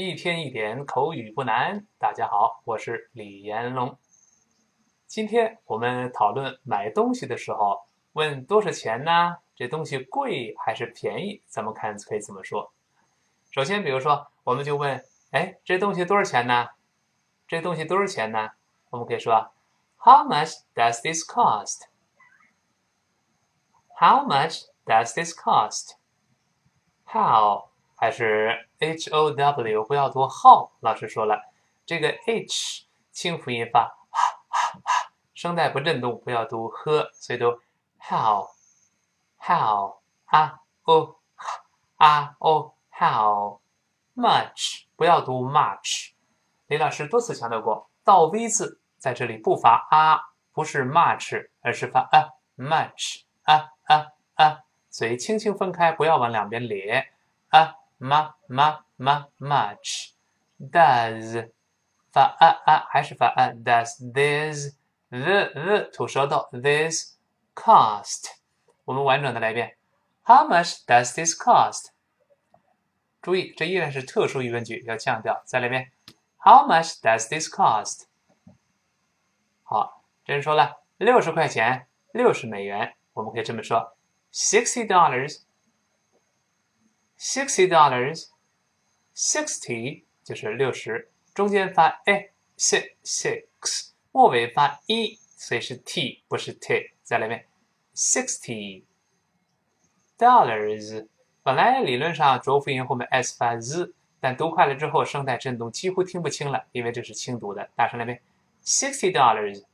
一天一点口语不难。大家好，我是李延龙。今天我们讨论买东西的时候，问多少钱呢？这东西贵还是便宜？咱们看可以怎么说？首先，比如说，我们就问：哎，这东西多少钱呢？这东西多少钱呢？我们可以说：How much does this cost？How much does this cost？How 还是 H O W，不要读 how。老师说了，这个 H 轻辅音发，哈哈哈声带不振动，不要读呵，所以读 how，how 啊哦啊哦 how much 不要读 much。李老师多次强调过，倒 V 字在这里不发啊，不是 much，而是发啊 much 啊啊啊，嘴轻轻分开，不要往两边咧啊。Ma ma ma much does 发啊啊还是发啊 does this the the 吐舌头 this cost 我们完整的来一遍 How much does this cost？注意，这依然是特殊疑问句，要强调。再来一遍，How much does this cost？好，这人说了六十块钱，六十美元，我们可以这么说：sixty dollars。Sixty dollars, sixty 就是六十，中间发 a six six，末尾发 e，所以是 t 不是 t。再来一遍，sixty dollars。本来理论上浊辅音后面 s 发 z，但读快了之后声带震动，几乎听不清了，因为这是轻读的。大声来遍，sixty dollars,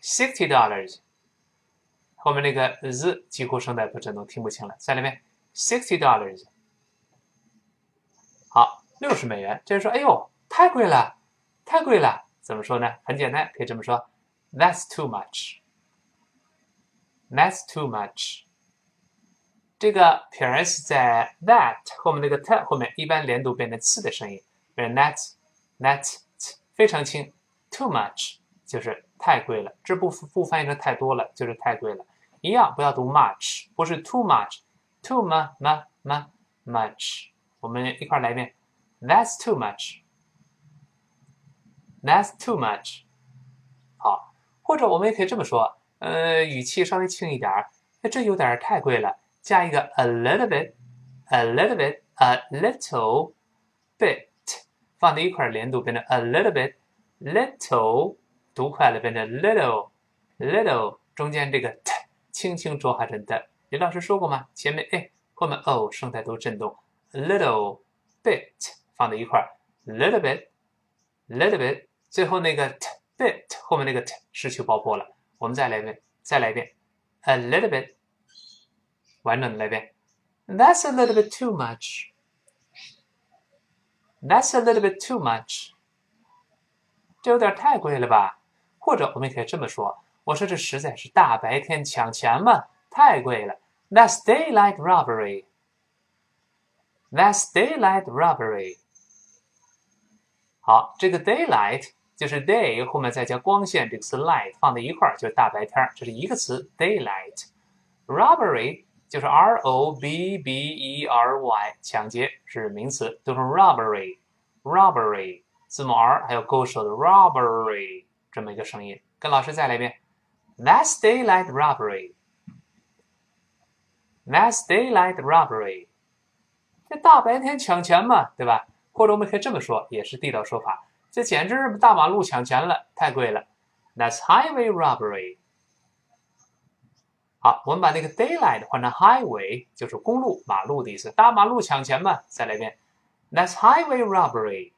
sixty dollars。后面那个 z 几乎声带不震动，听不清了。再来一遍。Sixty dollars，好，六十美元。这人说：“哎呦，太贵了，太贵了。”怎么说呢？很简单，可以这么说：“That's too much. That's too much.” 这个撇 s 在 that 后面那个 t 后面一般连读变成次的声音，变成 that that 非常轻。Too much 就是太贵了，这不不翻译成太多了，就是太贵了。一样，不要读 much，不是 too much。Too mu mu mu much，我们一块来一遍。That's too much. That's too much. 好，或者我们也可以这么说，呃，语气稍微轻一点儿。那这有点太贵了，加一个 a little bit，a little bit，a little bit，放在一块连读变成 a little bit，little，读快了变成 little，little，中间这个 t 轻轻浊化成的。 李老师说过吗？前面 a 后面 o 声带都震动，little bit 放在一块，little bit，little bit，最后那个 t bit 后面那个 t 失去爆破了。我们再来一遍，再来一遍，a little bit，完整的来一遍。That's a little bit too much. That's a little bit too much. 这有点太贵了吧？或者我们也可以这么说，我说这实在是大白天抢钱嘛，太贵了。That's daylight robbery. That's daylight robbery. 好，这个 daylight 就是 day 后面再加光线，这个词 light 放在一块儿就是大白天儿，这是一个词 daylight。robbery 就是 r o b b e r y，抢劫是名词，读成 robbery。robbery 字母 r 还有勾手的 robbery 这么一个声音，跟老师再来一遍。That's daylight robbery. That's daylight robbery，这大白天抢钱嘛，对吧？或者我们可以这么说，也是地道说法，这简直是大马路抢钱了，太贵了。That's highway robbery。好，我们把那个 daylight 换成 highway，就是公路、马路的意思。大马路抢钱嘛，再来一遍。That's highway robbery。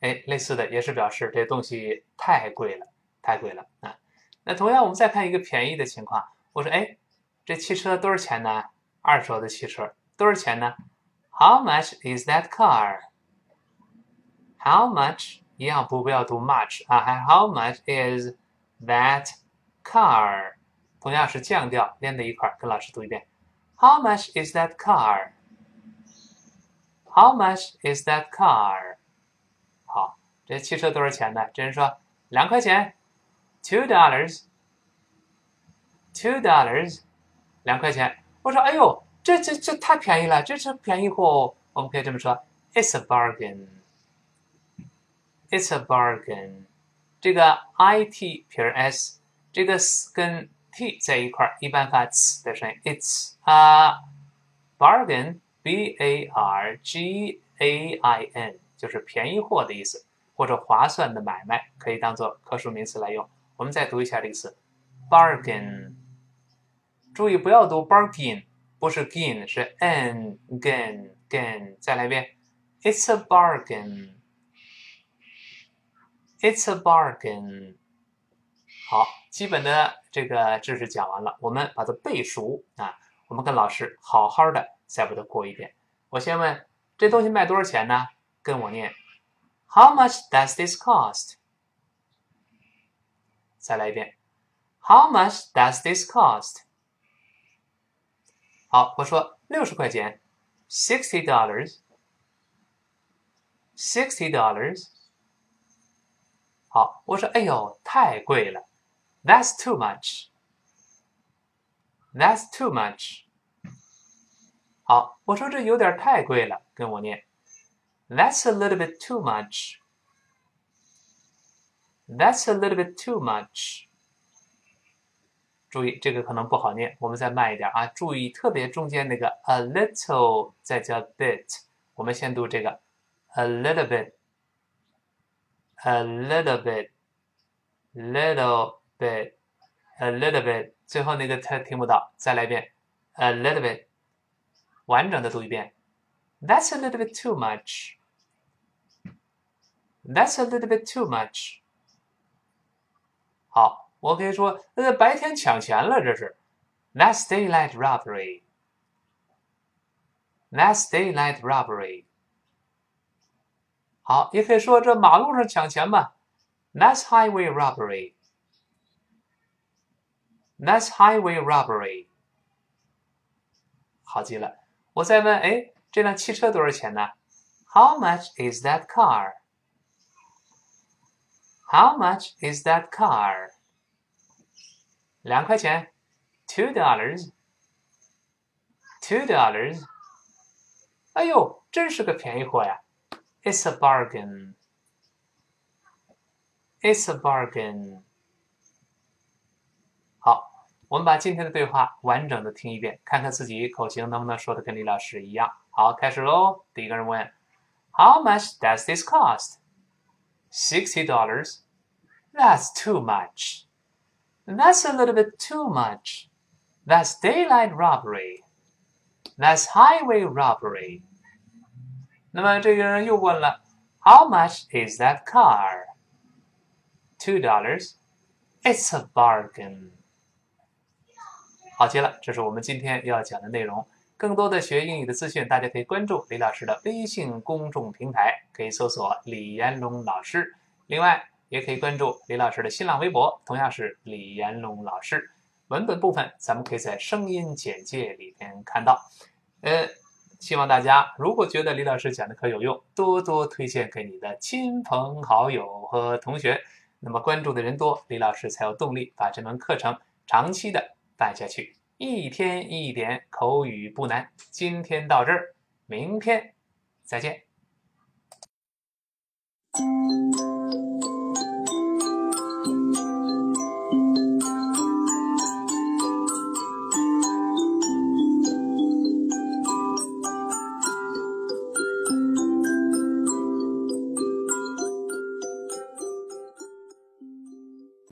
哎，类似的也是表示这东西太贵了，太贵了啊。那同样，我们再看一个便宜的情况，我说，哎。这汽车多少钱呢？二手的汽车多少钱呢？How much is that car? How much 一样不不要读 much 啊，还 How much is that car？同样是降调连在一块儿，跟老师读一遍。How much is that car? How much is that car? 好，这汽车多少钱呢？这人说两块钱，two dollars。Two dollars。 两块钱，我说，哎呦，这这这太便宜了，这是便宜货，我们可以这么说：It's a bargain. It's a bargain. 这个 i t 撇 s，这个 s 跟 t 在一块儿，一般发 S 的声音。It's a bargain. B a r g a i n 就是便宜货的意思，或者划算的买卖，可以当做可数名词来用。我们再读一下这个词：bargain。注意不要读 bargain，不是 gain，是 n gain gain。再来一遍：It's a bargain。It's a bargain。好，基本的这个知识讲完了，我们把它背熟啊。我们跟老师好好的再把它过一遍。我先问：这东西卖多少钱呢？跟我念：How much does this cost？再来一遍：How much does this cost？好，我说六十块钱，sixty dollars。sixty dollars。好，我说，哎呦，太贵了，That's too much。That's too much。好，我说这有点太贵了，跟我念。That's a little bit too much. That's a little bit too much. 注意，这个可能不好念，我们再慢一点啊！注意，特别中间那个 a little 再加 bit，我们先读这个 a little bit，a little bit，little bit，a little bit，最后那个他听不到，再来一遍 a little bit，完整的读一遍。That's a little bit too much. That's a little bit too much. 好，我可以说，呃，白天抢钱了，这是。That's daylight robbery. That's daylight robbery. 好，也可以说这马路上抢钱嘛。That's highway robbery. That's highway robbery. 好极了。我再问，哎，这辆汽车多少钱呢？How much is that car? How much is that car? 两块钱，two dollars. Two dollars. 哎呦，真是个便宜货呀！It's a bargain. It's a bargain. 好，我们把今天的对话完整的听一遍，看看自己口型能不能说的跟李老师一样。好，开始喽。第一个人问：How much does this cost? Sixty dollars. That's too much. That's a little bit too much. That's daylight robbery. That's highway robbery. 那么这个人又问了：How much is that car? Two dollars. It's a bargain. 好极了，这是我们今天要讲的内容。更多的学英语的资讯，大家可以关注李老师的微信公众平台，可以搜索李延龙老师。另外， 也可以关注李老师的新浪微博，同样是李延龙老师。文本部分咱们可以在声音简介里边看到。呃，希望大家如果觉得李老师讲的课有用，多多推荐给你的亲朋好友和同学。那么关注的人多，李老师才有动力把这门课程长期的办下去。一天一点口语不难，今天到这儿，明天再见。